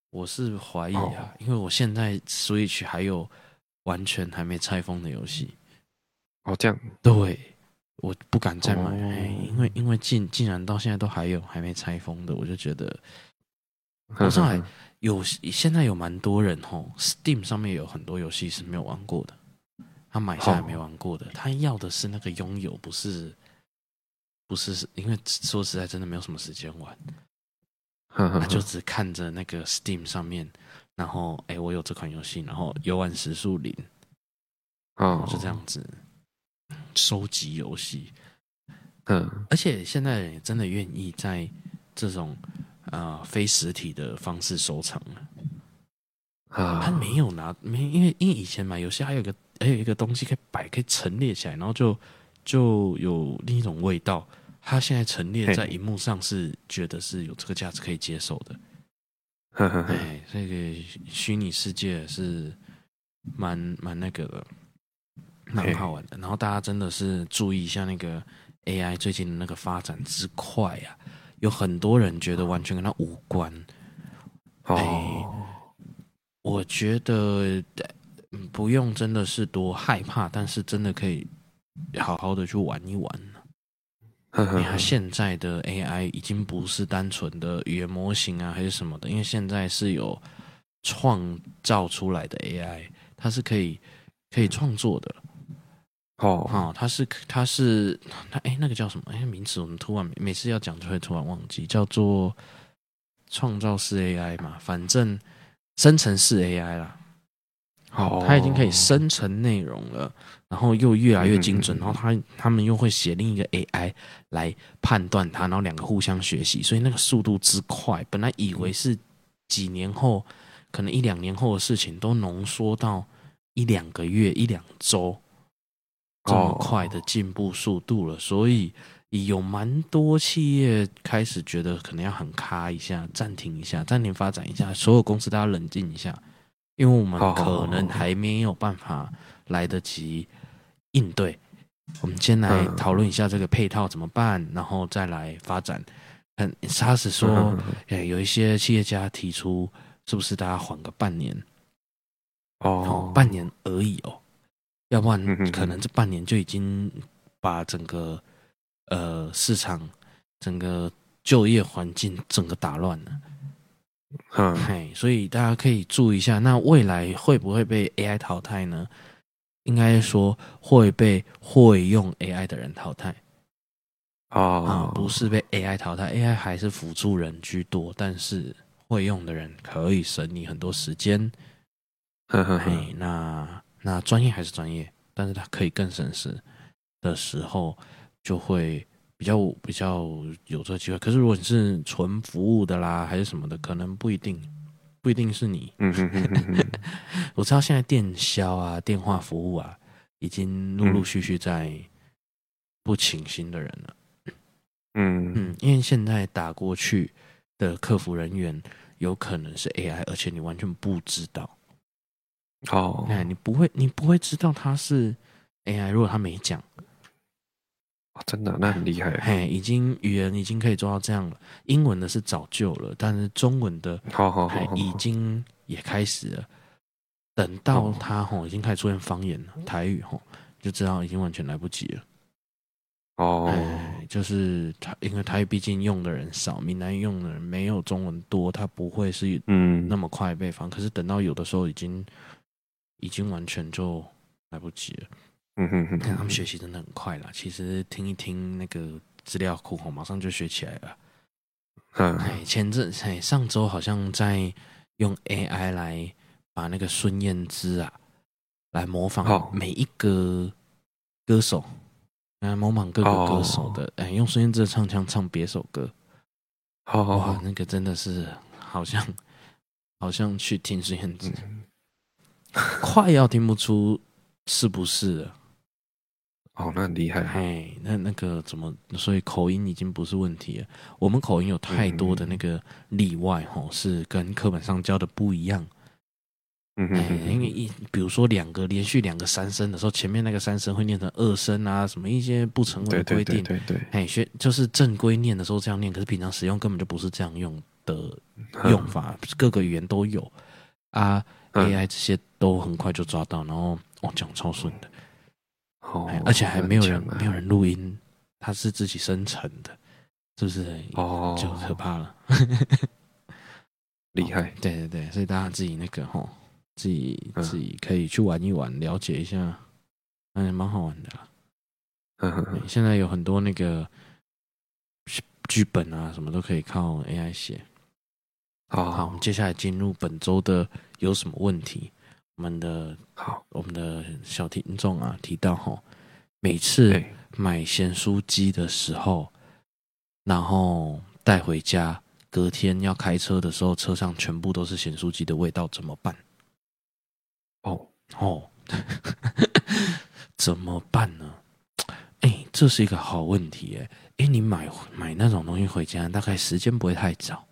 我是怀疑啊，oh. 因为我现在 Switch 还有完全还没拆封的游戏。哦，oh, 这样对，我不敢再买，oh. 因为因为竟竟然到现在都还有还没拆封的，我就觉得，好像还有现在有蛮多人吼，Steam 上面有很多游戏是没有玩过的。他买下来没玩过的，他要的是那个拥有，不是，不是，因为说实在，真的没有什么时间玩，他就只看着那个 Steam 上面，然后哎，我有这款游戏，然后游玩时数零，哦，就这样子收集游戏，嗯，而且现在人真的愿意在这种啊非实体的方式收藏了，啊，他没有拿没，因为因为以前买游戏还有一个还有一个东西可以摆，可以陈列起来，然后就就有另一种味道。它现在陈列在荧幕上，是觉得是有这个价值可以接受的。哎，这个虚拟世界是蛮蛮那个的，蛮好玩的。然后大家真的是注意一下那个 AI 最近的那个发展之快啊，有很多人觉得完全跟它无关。哦，我觉得不用真的是多害怕，但是真的可以好好的去玩一玩。你看现在的 AI 已经不是单纯的语言模型啊，还是什么的，因为现在是有创造出来的 AI，它是可以可以创作的。哦，哦，它是它是它哎，那个叫什么？哎，名词我们突然每次要讲就会突然忘记，叫做创造式 AI 嘛，反正生成式 AI 啦。好，它已经可以生成内容了，然后又越来越精准，然后他他们又会写另一个 AI 来判断它，然后两个互相学习，所以那个速度之快，本来以为是几年后，可能一两年后的事情，都浓缩到一两个月、一两周这么快的进步速度了，所以有蛮多企业开始觉得可能要很卡一下，暂停一下，暂停发展一下，所有公司都要冷静一下。因为我们可能还没有办法来得及应对，我们先来讨论一下这个配套怎么办，然后再来发展。很，他是说，有一些企业家提出，是不是大家缓个半年？哦，半年而已哦，要不然可能这半年就已经把整个呃市场、整个就业环境整个打乱了。嗯，嘿，所以大家可以注意一下，那未来会不会被 AI 淘汰呢？应该说会被会用 AI 的人淘汰。哦，不是被 AI 淘汰，AI 还是辅助人居多，但是会用的人可以省你很多时间。嘿，那那专业还是专业，但是他可以更省时的时候就会。比较比较有这个机会，可是如果你是纯服务的啦，还是什么的，可能不一定，不一定是你。嗯哼哼哼 我知道现在电销啊、电话服务啊，已经陆陆续续在不请新的人了。嗯嗯，因为现在打过去的客服人员有可能是 AI，而且你完全不知道。哦，哎，你不会，你不会知道他是 AI，如果他没讲。哦、真的，那很厉害。嘿，已经语言已经可以做到这样了。英文的是早就了，但是中文的，好好好，已经也开始了。等到他吼已经开始出现方言了，台语吼就知道已经完全来不及了。哦，就是他，因为台语毕竟用的人少，闽南语用的人没有中文多，他不会是嗯那么快被方。可是等到有的时候，已经已经完全就来不及了。嗯哼哼，他们学习真的很快啦。其实听一听那个资料库，马上就学起来了。嗯，哎，前阵哎上周好像在用 AI 来把那个孙燕姿啊，来模仿每一个歌手，来模仿各个歌手的，哎，用孙燕姿的唱腔唱别首歌。好好好，那个真的是好像 好像去听孙燕姿，快要听不出是不是了。哦，那很厉害。哎，那那个怎么？所以口音已经不是问题了。我们口音有太多的那个例外，吼、嗯，是跟课本上教的不一样。嗯哼，因为一比如说两个连续两个三声的时候，前面那个三声会念成二声啊，什么一些不成文的规定。对对。哎，学就是正规念的时候这样念，可是平常使用根本就不是这样用的用法，嗯、各个语言都有啊。AI 这些都很快就抓到，然后哦，讲超顺的。哦，而且还没有人，没有人录音，它是自己生成的，是不是？哦，就可怕了，厉害。对对对，所以大家自己那个齁，自己自己可以去玩一玩，了解一下，嗯，蛮好玩的。嗯现在有很多那个剧本啊，什么都可以靠 AI 写。好，好，我们接下来进入本周的有什么问题？我们的好，我们的小听众啊提到哈，每次买咸酥鸡的时候，然后带回家，隔天要开车的时候，车上全部都是咸酥鸡的味道，怎么办？哦哦，怎么办呢？哎，这是一个好问题哎。哎，你买买那种东西回家，大概时间不会太早，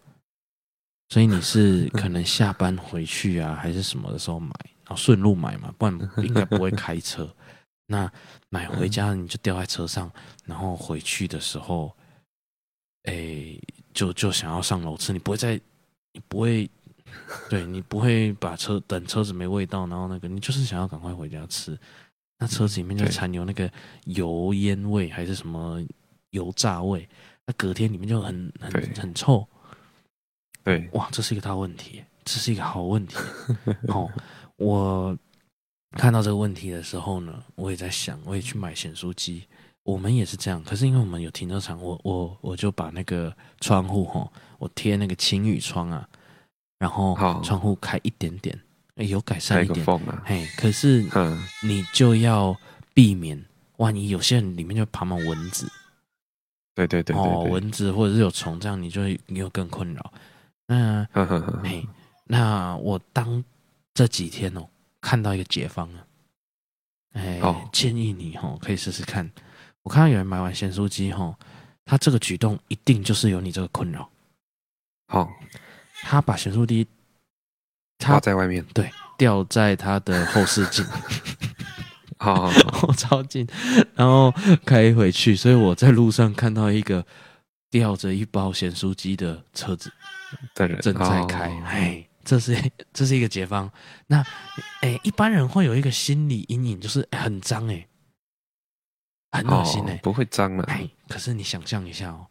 所以你是可能下班回去啊，还是什么的时候买，顺路买嘛，不然应该不会开车。那买回家你就吊在车上，然后回去的时候，哎，就就想要上楼吃，你不会再，你不会，对你不会把车等车子没味道，然后那个你就是想要赶快回家吃，那车子里面就残留那个油烟味还是什么油炸味，那隔天里面就很很很臭。对，哇，这是一个大问题，这是一个好问题。哦，我。看到这个问题的时候呢，我也在想，我也去买显书机。我们也是这样，可是因为我们有停车场，我我我就把那个窗户哈，我贴那个晴雨窗啊，然后窗户开一点点，有改善一点。啊、嘿，可是你就要避免，万一有些人里面就爬满蚊子，对对对对，对，哦，蚊子或者是有虫，这样你就会你又更困扰。那嘿，那我当这几天哦。看到一个解方了，哎，建议你哦可以试试看。我看到有人买完咸酥鸡哦，他这个举动一定就是有你这个困扰。好，他把咸酥鸡挂在外面，对，吊在他的后视镜，好，后照镜，然后开回去。所以我在路上看到一个吊着一包咸酥鸡的车子，正在开，哎。这是 这是一个解方。那，哎，一般人会有一个心理阴影，就是很脏哎，很恶心哎，不会脏了。哎，可是你想象一下哦，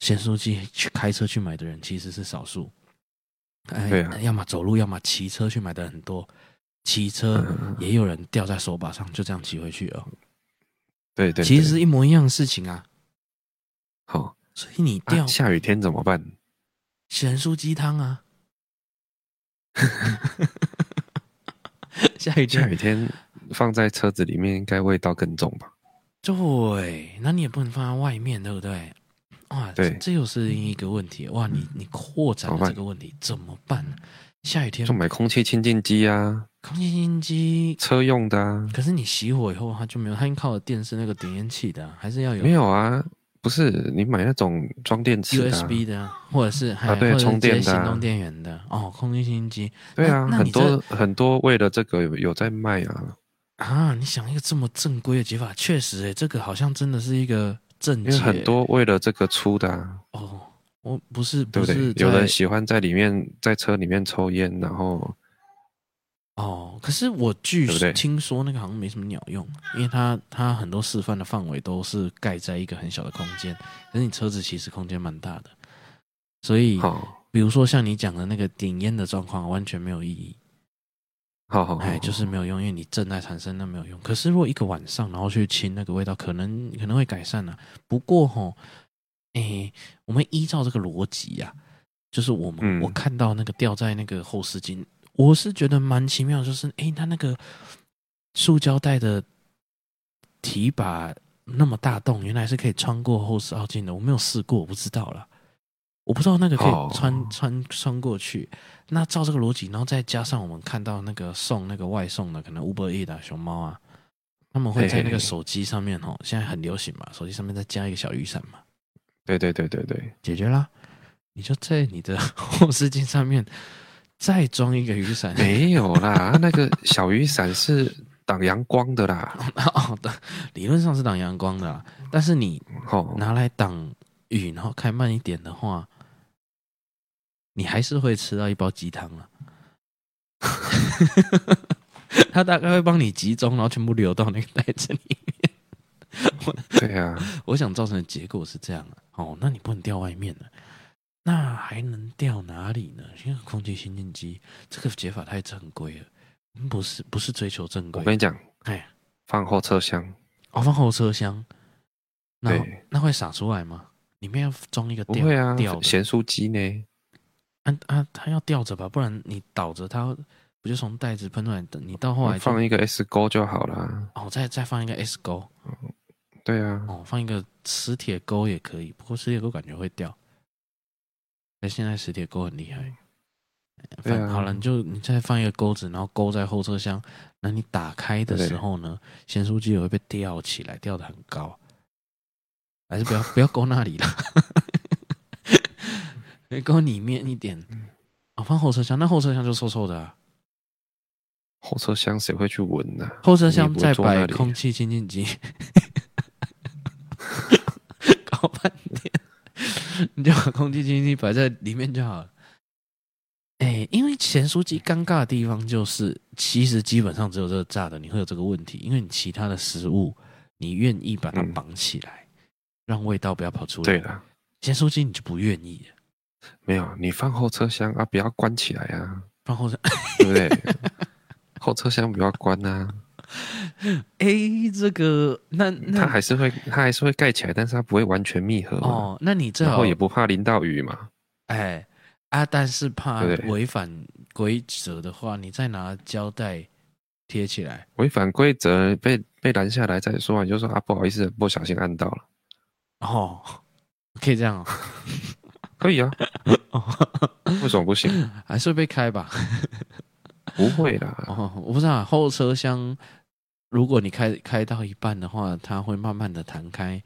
咸酥鸡去开车去买的人其实是少数。哎，对啊，要么走路，要么骑车去买的很多。骑车也有人掉在手把上，就这样骑回去哦。对对，其实是一模一样的事情啊。好，所以你掉下雨天怎么办？咸酥鸡汤啊。下雨天，下雨天放在车子里面，应该味道更重吧？对，那你也不能放在外面，对不对？哇，对，这又是另一个问题。哇，你你扩展了这个问题怎么办？下雨天就买空气清净机啊，空气清净机车用的啊。可是你熄火以后，它就没有，它应靠的电是那个点烟器的，还是要有？没有啊。不是你买那种装电池的、啊、USB 的，或者是啊，对，充电的、行动电源的哦，空气清新机。对啊，很多很多为了这个有有在卖啊。啊，你想一个这么正规的解法，确实诶，这个好像真的是一个正解。因为很多为了这个出的、啊。哦，我不是，不是对不对？有人喜欢在里面在车里面抽烟，然后。哦，可是我据听说那个好像没什么鸟用，因为它它很多示范的范围都是盖在一个很小的空间，可是你车子其实空间蛮大的，所以，哦、比如说像你讲的那个点烟的状况，完全没有意义。好好，哎，就是没有用，因为你正在产生，那没有用。可是如果一个晚上，然后去清那个味道，可能可能会改善呢、啊。不过吼，哎，我们依照这个逻辑呀，就是我们、嗯、我看到那个掉在那个后视镜。我是觉得蛮奇妙，就是哎，它那个塑胶袋的提把那么大洞，原来是可以穿过后视凹镜的。我没有试过，我不知道啦。我不知道那个可以穿、oh. 穿穿过去。那照这个逻辑，然后再加上我们看到那个送那个外送的，可能 Uber Eats 啊、熊猫啊，他们会在那个手机上面哦，现在很流行嘛，手机上面再加一个小雨伞嘛。对对对对对，解决啦！你就在你的后视镜上面。再装一个雨伞？没有啦，那个小雨伞是挡阳光的啦。哦，的理论上是挡阳光的啦，但是你拿来挡雨，然后开慢一点的话，你还是会吃到一包鸡汤啊。他大概会帮你集中，然后全部流到那个袋子里面。对啊，我想造成的结果是这样的。哦，那你不能掉外面了。那还能掉哪里呢？因为空气清净机这个解法太正规了，不是不是追求正规。我跟你讲，哎，放后车厢，哦，放后车厢，那对那会洒出来吗？里面要装一个吊，不会啊，吊咸酥鸡呢？啊啊，它要吊着吧，不然你倒着它不就从袋子喷出来？等你到后来放一个 S 钩就好了。哦，再再放一个 S 钩，对啊，哦，放一个磁铁钩也可以，不过磁铁钩感觉会掉。那现在磁铁钩很厉害，好了，你就你再放一个钩子，然后勾在后车厢。那你打开的时候呢，咸酥鸡也会被吊起来，吊的很高。还是不要不要勾那里了，勾里面一点。哦，放后车厢，那后车厢就臭臭的、啊。后车厢谁会去闻呢、啊？后车厢再摆空气清净机，搞半天，你就把空气清新机摆在里面就好了。哎、欸，因为咸酥鸡尴尬的地方就是，其实基本上只有这个炸的，你会有这个问题，因为你其他的食物，你愿意把它绑起来、嗯，让味道不要跑出来。对的，咸酥鸡你就不愿意。没有，你放后车厢啊，不要关起来啊，放后车，对不对？后车厢不要关啊。哎、欸，这个那那它还是会，它还是会盖起来，但是它不会完全密合哦。那你最好然后也不怕淋到雨嘛？哎、欸。啊！但是怕违反规则的话，你再拿胶带贴起来。违反规则被被拦下来再说，你就说啊，不好意思，不小心按到了。哦，可以这样哦，可以啊。为什么不行？还是会被开吧？不会啦。哦，我不知道后车厢，如果你开开到一半的话，它会慢慢的弹开，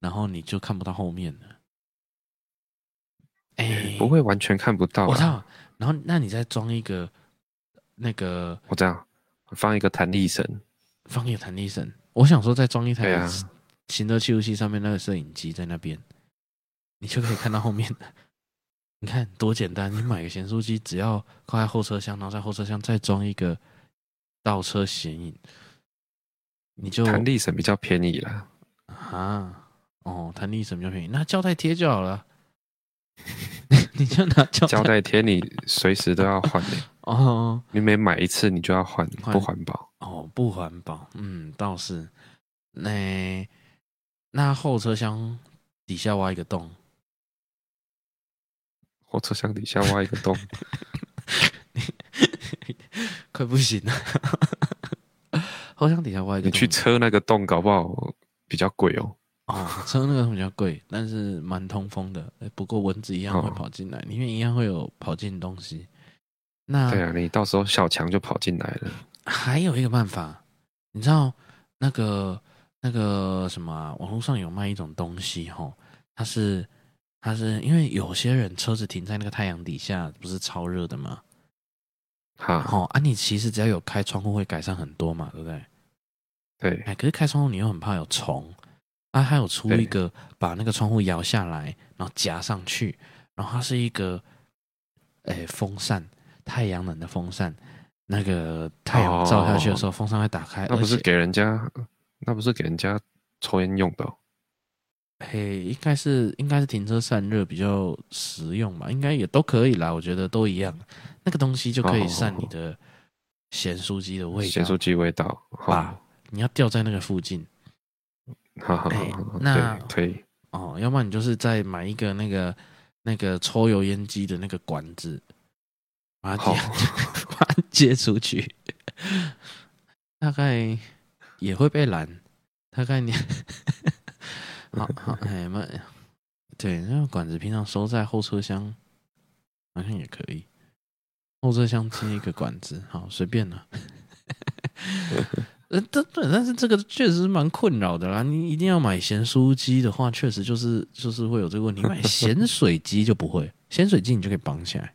然后你就看不到后面了。哎、欸，不会完全看不到、啊。我操！然后，那你再装一个那个，我这样放一个弹力绳，放一个弹力绳。我想说，再装一台行车记录器上面那个摄影机在那边，你就可以看到后面的。你看多简单！你买个咸酥鸡，只要靠在后车厢，然后在后车厢再装一个倒车显影，你就弹力绳比较便宜了。啊，哦，弹力绳比较便宜，那胶带贴就好了。你就拿胶带贴，你随时都要换的 哦。你每买一次，你就要换，不环保哦，不环保。嗯，倒是。那那后车厢底下挖一个洞，后车厢底下挖一个洞，快不行了。后车厢底下挖一个洞，你去车那个洞，搞不好比较贵哦。哦，车那个比较贵，但是蛮通风的。不过蚊子一样会跑进来，里面一样会有跑进东西。那对啊，你到时候小强就跑进来了。还有一个办法，你知道那个那个什么啊？网络上有卖一种东西，吼，它是它是因为有些人车子停在那个太阳底下，不是超热的吗？好，好啊，你其实只要有开窗户会改善很多嘛，对不对？对，哎，可是开窗户你又很怕有虫。啊还有出一个把那个窗户摇下来，然后夹上去，然后它是一个，诶，风扇，太阳能的风扇，那个太阳照下去的时候，风扇会打开。那不是给人家，那不是给人家抽烟用的哦。嘿，应该是应该是停车散热比较实用吧，应该也都可以啦，我觉得都一样。那个东西就可以散你的咸酥鸡的味道，咸酥鸡味道，把你要掉在那个附近。好好好，欸，那可以哦，要不然你就是再买一个那个那个抽油烟机的那个管子，把它接 把它接出去，大概也会被拦。大概你 好好哎妈呀，对，那个管子平常收在后车厢，好像也可以。后车厢接一个管子，好随便了。呃，对对，但是这个确实是蛮困扰的啦。你一定要买咸酥鸡的话，确实就是就是会有这个问题。买咸水鸡就不会，咸水鸡你就可以绑起来。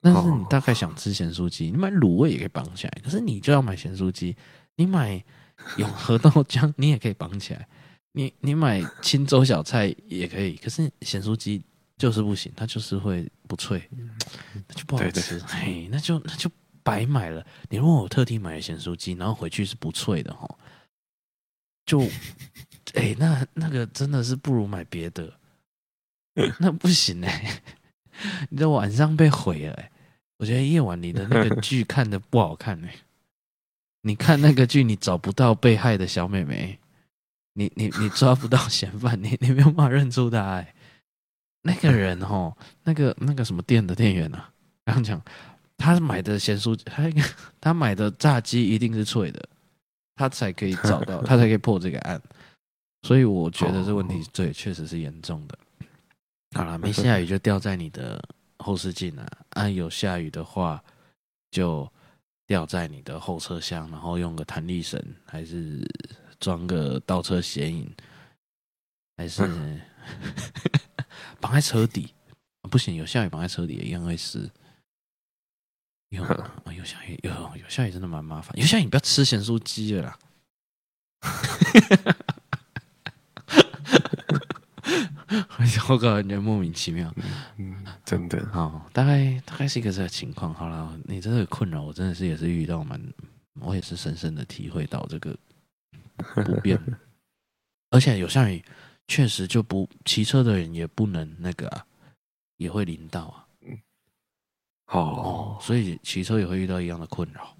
但是你大概想吃咸酥鸡，你买卤味也可以绑起来。可是你就要买咸酥鸡，你买永和豆浆你也可以绑起来。你你买清粥小菜也可以，可是咸酥鸡就是不行，它就是会不脆，那就不好吃。嘿，那就那就。白买了，你如果我特地买了咸酥鸡，然后回去是不脆的哈，就，哎、欸，那那个真的是不如买别的，那不行哎、欸，你的晚上被毁了哎、欸，我觉得夜晚你的那个剧 看的不好看哎、欸，你看那个剧你找不到被害的小妹妹，你你你抓不到嫌犯，你你没有办法认出他哎、欸，那个人哦，那个那个什么店的店员啊，刚讲。他买的咸酥鸡，他 他买的炸鸡一定是脆的，他才可以找到，他才可以破这个案。所以我觉得这问题对确实是严重的。好了，没下雨就掉在你的后视镜啊，啊，有下雨的话就掉在你的后车厢，然后用个弹力绳，还是装个倒车显影，还是绑、嗯、在车底？不行，有下雨绑在车底也一样会湿。有啊，有下雨，有有下雨真的蛮麻烦。有下雨你不要吃咸酥鸡了啦。我搞人家莫名其妙，嗯，真的，好，大概大概是一个这个情况。好了，你这个困扰，我真的是也是遇到蛮，我也是深深的体会到这个不便。而且有下雨，确实就不骑车的人也不能那个啊，也会淋到啊。哦，哦，所以骑车也会遇到一样的困扰。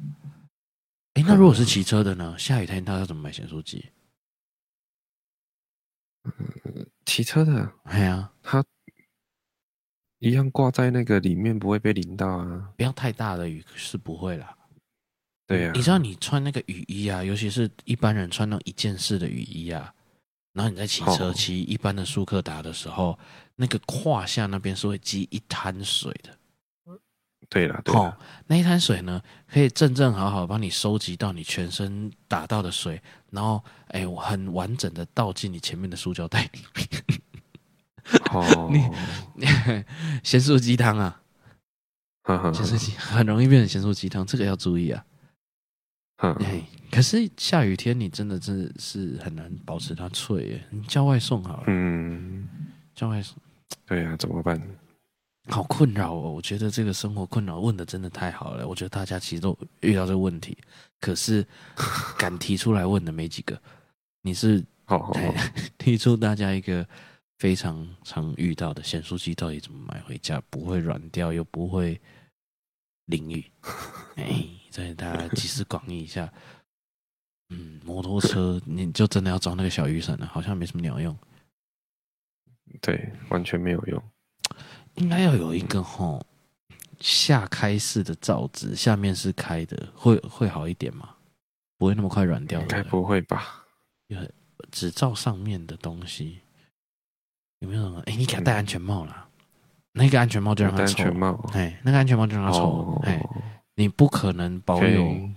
哎，那如果是骑车的呢？下雨天他要怎么买咸酥鸡？骑车的，哎呀，他一样挂在那个里面，不会被淋到啊。不要太大的雨是不会啦。对呀、啊，你知道你穿那个雨衣啊，尤其是一般人穿那种一件式的雨衣啊，然后你在骑车骑一般的舒克达的时候，那个胯下那边是会积一滩水的。对了，对那一滩水呢，可以正正好好帮你收集到你全身打到的水，然后，哎，我很完整的倒进你前面的塑胶袋里面。哦，你，你 咸酥鸡汤啊，咸酥鸡很容易变成咸素鸡汤，这个要注意啊。哎，可是下雨天你真的真的是很难保持它脆耶，你叫外送好了。嗯，叫外送。对呀，怎么办？好困扰哦！我觉得这个生活困扰问的真的太好了。我觉得大家其实都遇到这个问题，可是 敢提出来问的没几个。你是好好 提出大家一个非常常遇到的咸酥鸡到底怎么买回家不会软掉又不会淋雨？哎，再大家集思广益一下。嗯，摩托车你就真的要装那个小雨伞了，好像没什么鸟用。对，完全没有用。应该要有一个吼下开式的罩子，下面是开的，会会好一点吗？不会那么快软掉？应该不会吧？有只罩上面的东西有没有什么？哎、欸，你给他戴安全帽啦，嗯、那个安全帽就让他抽。哎，那个安全帽就让他抽。哎、哦，你不可能保有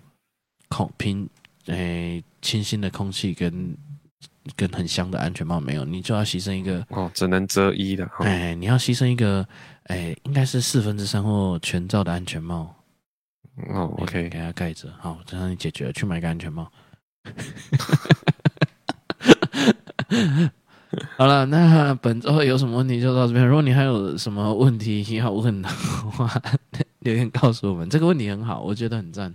孔平哎清新的空气跟。跟很香的安全帽没有，你就要牺牲一个哦，只能遮衣的。哎，你要牺牲一个，哎，应该是四分之三或全罩的安全帽。哦，OK，给它盖着。好，这样你解决了，去买个安全帽。好了，那本周有什么问题就到这边。如果你还有什么问题要问的话，留言告诉我们。这个问题很好，我觉得很赞。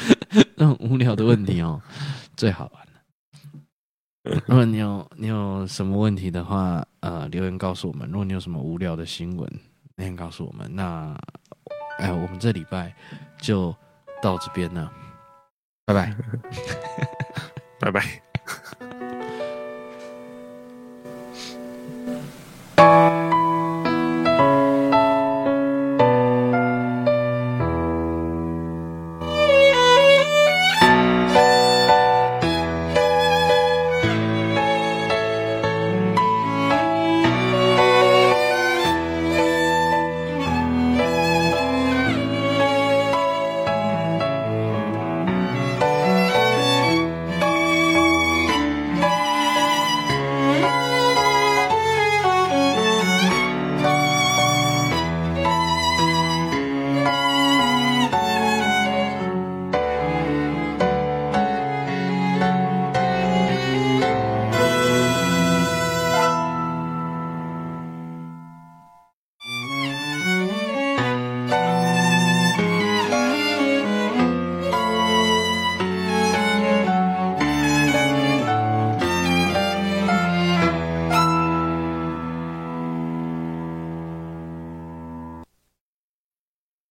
那种无聊的问题哦，最好玩了。如果你有你有什么问题的话，呃，留言告诉我们。如果你有什么无聊的新闻，留言告诉我们。那，哎，我们这礼拜就到这边了，拜拜，拜拜。